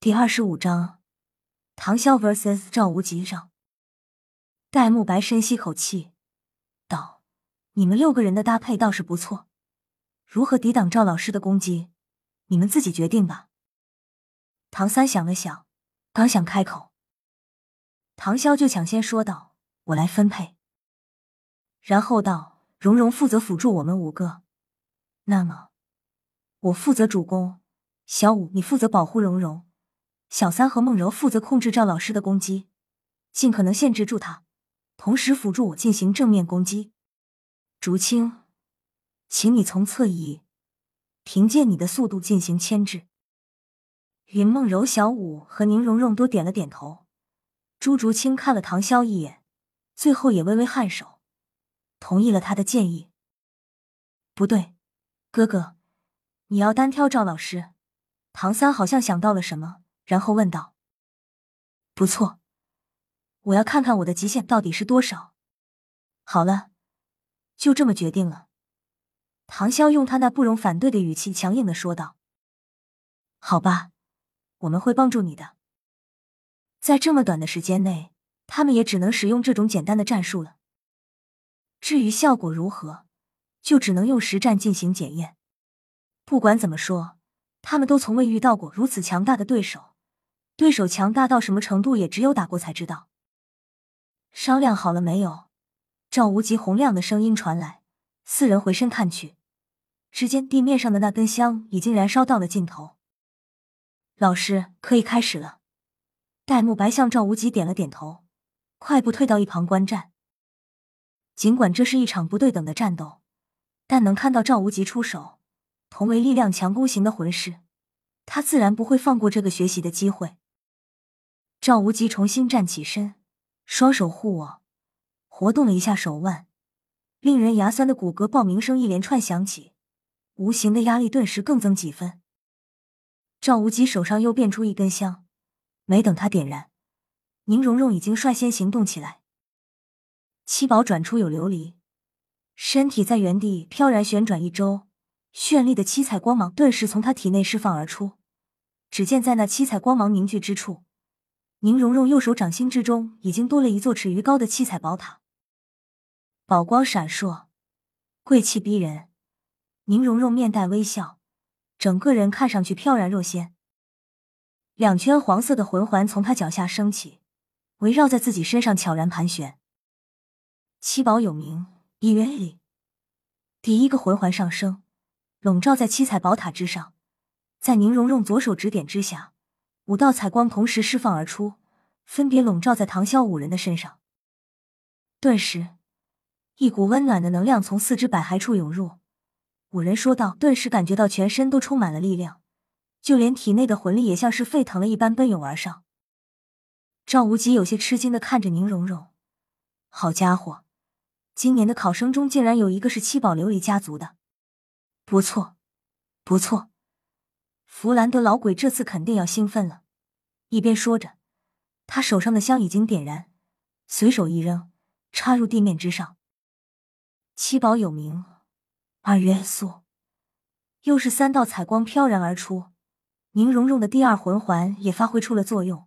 第二十五章，唐潇 vs 赵无极上。戴沐白深吸口气，道：“你们六个人的搭配倒是不错，如何抵挡赵老师的攻击，你们自己决定吧。”唐三想了想，刚想开口，唐潇就抢先说道：“我来分配。”然后道：“蓉蓉负责辅助我们五个，那么我负责主攻，小五你负责保护蓉蓉。”小三和梦柔负责控制赵老师的攻击，尽可能限制住他，同时辅助我进行正面攻击。竹青，请你从侧翼，凭借你的速度进行牵制。云梦柔、小五和宁荣荣都点了点头。朱竹清看了唐潇一眼，最后也微微颔首，同意了他的建议。不对，哥哥，你要单挑赵老师。唐三好像想到了什么。然后问道：“不错，我要看看我的极限到底是多少。”好了，就这么决定了。唐潇用他那不容反对的语气强硬的说道：“好吧，我们会帮助你的。”在这么短的时间内，他们也只能使用这种简单的战术了。至于效果如何，就只能用实战进行检验。不管怎么说，他们都从未遇到过如此强大的对手。对手强大到什么程度，也只有打过才知道。商量好了没有？赵无极洪亮的声音传来。四人回身看去，只见地面上的那根香已经燃烧到了尽头。老师，可以开始了。戴沐白向赵无极点了点头，快步退到一旁观战。尽管这是一场不对等的战斗，但能看到赵无极出手，同为力量强攻型的魂师，他自然不会放过这个学习的机会。赵无极重新站起身，双手护我，活动了一下手腕，令人牙酸的骨骼爆鸣声一连串响起，无形的压力顿时更增几分。赵无极手上又变出一根香，没等他点燃，宁荣荣已经率先行动起来。七宝转出有琉璃，身体在原地飘然旋转一周，绚丽的七彩光芒顿时从他体内释放而出。只见在那七彩光芒凝聚之处。宁荣荣右手掌心之中已经多了一座尺余高的七彩宝塔，宝光闪烁，贵气逼人。宁荣荣面带微笑，整个人看上去飘然若仙。两圈黄色的魂环从他脚下升起，围绕在自己身上悄然盘旋。七宝有名，一元里。第一个魂环上升，笼罩在七彩宝塔之上，在宁荣荣左手指点之下。五道彩光同时释放而出，分别笼罩在唐潇五人的身上。顿时，一股温暖的能量从四肢百骸处涌入。五人说道：“顿时感觉到全身都充满了力量，就连体内的魂力也像是沸腾了一般奔涌而上。”赵无极有些吃惊的看着宁荣荣：“好家伙，今年的考生中竟然有一个是七宝琉璃家族的，不错，不错。”弗兰德老鬼这次肯定要兴奋了，一边说着，他手上的香已经点燃，随手一扔，插入地面之上。七宝有名，二元素，又是三道彩光飘然而出，宁荣荣的第二魂环也发挥出了作用。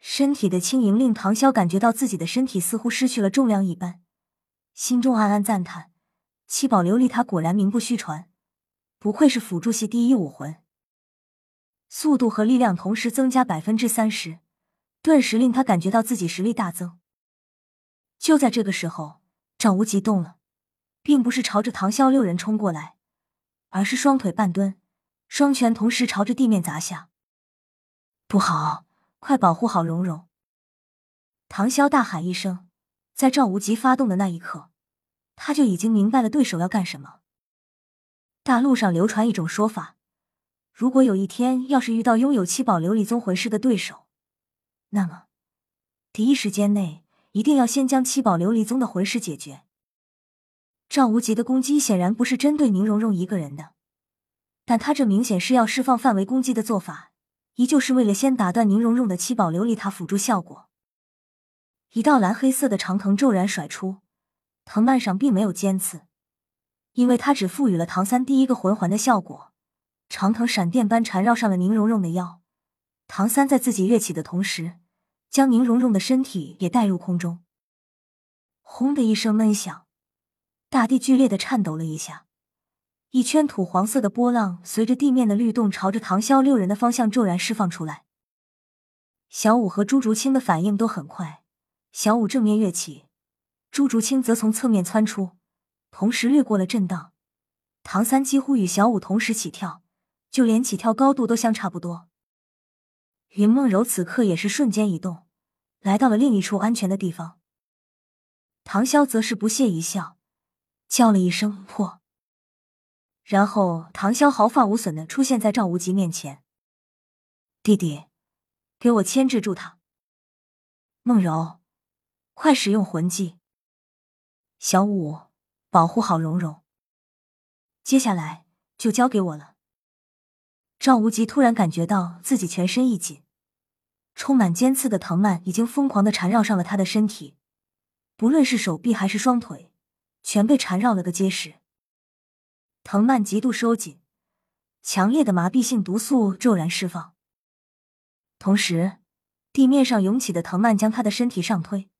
身体的轻盈令唐潇感觉到自己的身体似乎失去了重量一般，心中暗暗赞叹：七宝琉璃塔果然名不虚传。不愧是辅助系第一武魂，速度和力量同时增加百分之三十，顿时令他感觉到自己实力大增。就在这个时候，赵无极动了，并不是朝着唐潇六人冲过来，而是双腿半蹲，双拳同时朝着地面砸下。不好，快保护好蓉蓉！唐潇大喊一声，在赵无极发动的那一刻，他就已经明白了对手要干什么。大陆上流传一种说法：如果有一天要是遇到拥有七宝琉璃宗魂师的对手，那么第一时间内一定要先将七宝琉璃宗的魂师解决。赵无极的攻击显然不是针对宁荣荣一个人的，但他这明显是要释放范围攻击的做法，依旧是为了先打断宁荣荣的七宝琉璃塔辅助效果。一道蓝黑色的长藤骤然甩出，藤蔓上并没有尖刺。因为他只赋予了唐三第一个魂环的效果，长藤闪电般缠绕上了宁荣荣的腰，唐三在自己跃起的同时，将宁荣荣的身体也带入空中。轰的一声闷响，大地剧烈的颤抖了一下，一圈土黄色的波浪随着地面的律动，朝着唐潇六人的方向骤然释放出来。小五和朱竹清的反应都很快，小五正面跃起，朱竹清则从侧面窜出，同时掠过了震荡。唐三几乎与小五同时起跳，就连起跳高度都相差不多。云梦柔此刻也是瞬间移动，来到了另一处安全的地方。唐潇则是不屑一笑，叫了一声“破”，然后唐潇毫发无损的出现在赵无极面前。弟弟，给我牵制住他。梦柔，快使用魂技。小五，保护好蓉蓉。接下来就交给我了。赵无极突然感觉到自己全身一紧，充满尖刺的藤蔓已经疯狂的缠绕上了他的身体。不论是手臂还是双腿，全被缠绕了个结实。藤蔓极度收紧，强烈的麻痹性毒素骤然释放。同时，地面上涌起的藤蔓将他的身体上推，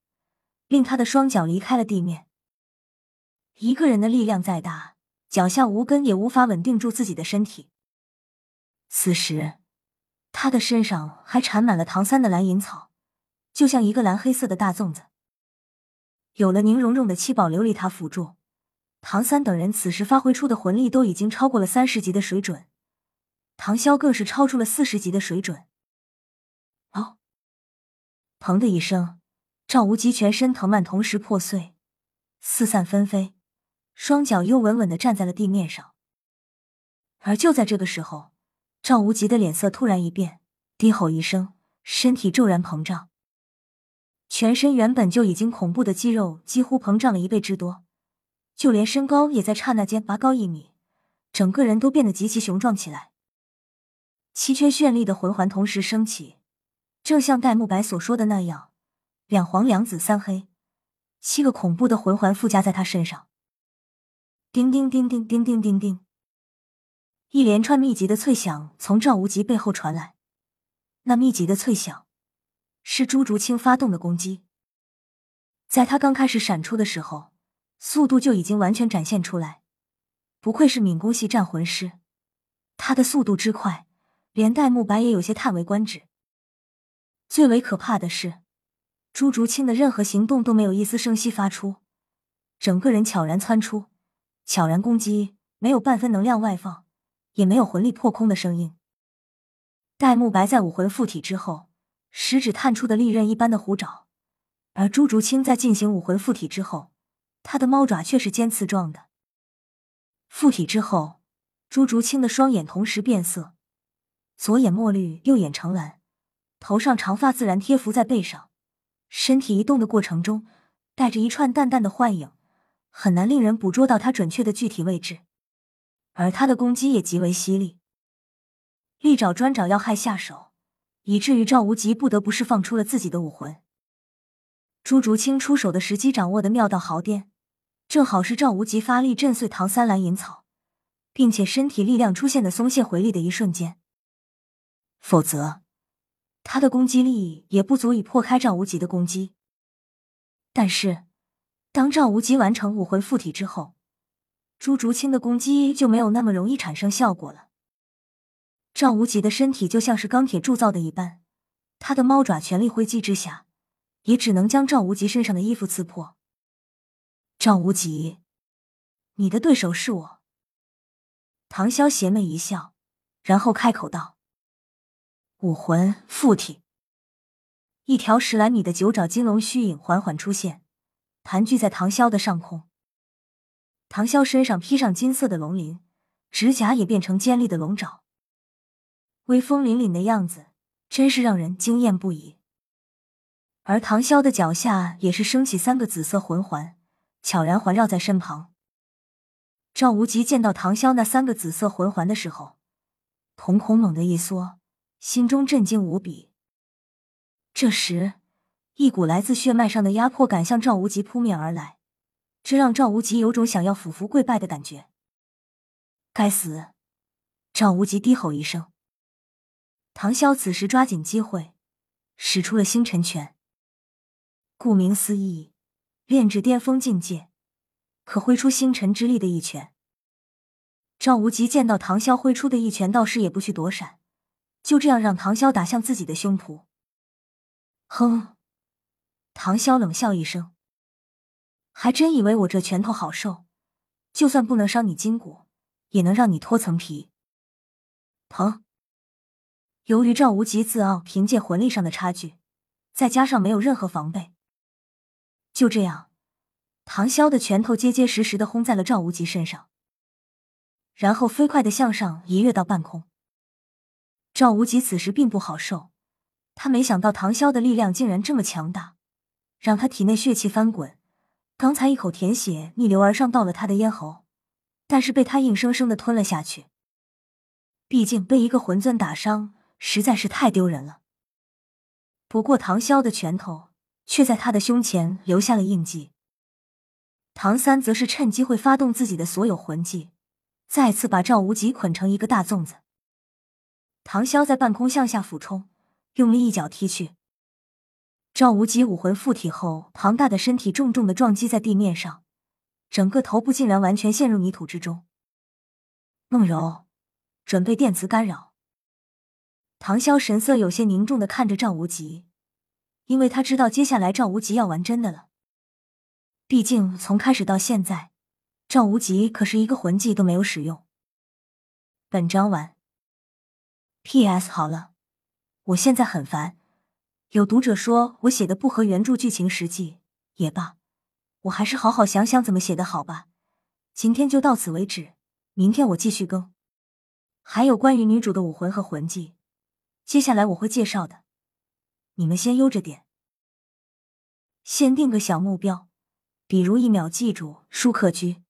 令他的双脚离开了地面。一个人的力量再大，脚下无根也无法稳定住自己的身体。此时，他的身上还缠满了唐三的蓝银草，就像一个蓝黑色的大粽子。有了宁荣荣的七宝琉璃塔辅助，唐三等人此时发挥出的魂力都已经超过了三十级的水准，唐潇更是超出了四十级的水准。哦！砰的一声，赵无极全身藤蔓同时破碎，四散纷飞，双脚又稳稳的站在了地面上。而就在这个时候，赵无极的脸色突然一变，低吼一声，身体骤然膨胀。全身原本就已经恐怖的肌肉几乎膨胀了一倍之多，就连身高也在刹那间拔高一米，整个人都变得极其雄壮起来。七圈绚丽的魂环同时升起，正像戴沐白所说的那样，两黄两紫三黑，七个恐怖的魂环附加在他身上。叮叮叮叮叮叮叮叮，一连串密集的脆响从赵无极背后传来，那密集的脆响。是朱竹清发动的攻击，在他刚开始闪出的时候，速度就已经完全展现出来。不愧是敏攻系战魂师，他的速度之快，连戴沐白也有些叹为观止。最为可怕的是，朱竹清的任何行动都没有一丝声息发出，整个人悄然窜出，悄然攻击，没有半分能量外放，也没有魂力破空的声音。戴沐白在武魂附体之后。食指探出的利刃一般的虎爪，而朱竹清在进行武魂附体之后，他的猫爪却是尖刺状的。附体之后，朱竹清的双眼同时变色，左眼墨绿，右眼橙蓝，头上长发自然贴伏在背上，身体移动的过程中带着一串淡淡的幻影，很难令人捕捉到他准确的具体位置。而他的攻击也极为犀利，利爪专找要害下手。以至于赵无极不得不释放出了自己的武魂。朱竹清出手的时机掌握的妙到毫巅，正好是赵无极发力震碎唐三蓝银草，并且身体力量出现的松懈回力的一瞬间。否则，他的攻击力也不足以破开赵无极的攻击。但是，当赵无极完成武魂附体之后，朱竹清的攻击就没有那么容易产生效果了。赵无极的身体就像是钢铁铸造的一般，他的猫爪全力挥击之下，也只能将赵无极身上的衣服刺破。赵无极，你的对手是我。唐潇邪魅一笑，然后开口道：“武魂附体。”一条十来米的九爪金龙虚影缓缓出现，盘踞在唐潇的上空。唐潇身上披上金色的龙鳞，指甲也变成尖利的龙爪。威风凛凛的样子，真是让人惊艳不已。而唐潇的脚下也是升起三个紫色魂环，悄然环绕在身旁。赵无极见到唐潇那三个紫色魂环的时候，瞳孔猛地一缩，心中震惊无比。这时，一股来自血脉上的压迫感向赵无极扑面而来，这让赵无极有种想要俯伏跪拜的感觉。该死！赵无极低吼一声。唐潇此时抓紧机会，使出了星辰拳。顾名思义，炼至巅峰境界，可挥出星辰之力的一拳。赵无极见到唐潇挥出的一拳，倒是也不去躲闪，就这样让唐潇打向自己的胸脯。哼！唐潇冷笑一声，还真以为我这拳头好受，就算不能伤你筋骨，也能让你脱层皮。疼！由于赵无极自傲，凭借魂力上的差距，再加上没有任何防备，就这样，唐潇的拳头结结实实的轰在了赵无极身上。然后飞快的向上一跃到半空。赵无极此时并不好受，他没想到唐潇的力量竟然这么强大，让他体内血气翻滚。刚才一口甜血逆流而上到了他的咽喉，但是被他硬生生的吞了下去。毕竟被一个魂尊打伤实在是太丢人了。不过唐潇的拳头却在他的胸前留下了印记。唐三则是趁机会发动自己的所有魂技。再次把赵无极捆成一个大粽子，唐潇在半空向下俯冲，用力一脚踢去。赵无极武魂附体后，庞大的身体重重的撞击在地面上，整个头部竟然完全陷入泥土之中。梦柔，准备电磁干扰。唐潇神色有些凝重的看着赵无极，因为他知道接下来赵无极要玩真的了。毕竟从开始到现在。赵无极可是一个魂技都没有使用。本章完。P.S. 好了，我现在很烦，有读者说我写的不合原著剧情实际，也罢，我还是好好想想怎么写的好吧。今天就到此为止，明天我继续更。还有关于女主的武魂和魂技，接下来我会介绍的，你们先悠着点。先定个小目标，比如一秒记住舒克居。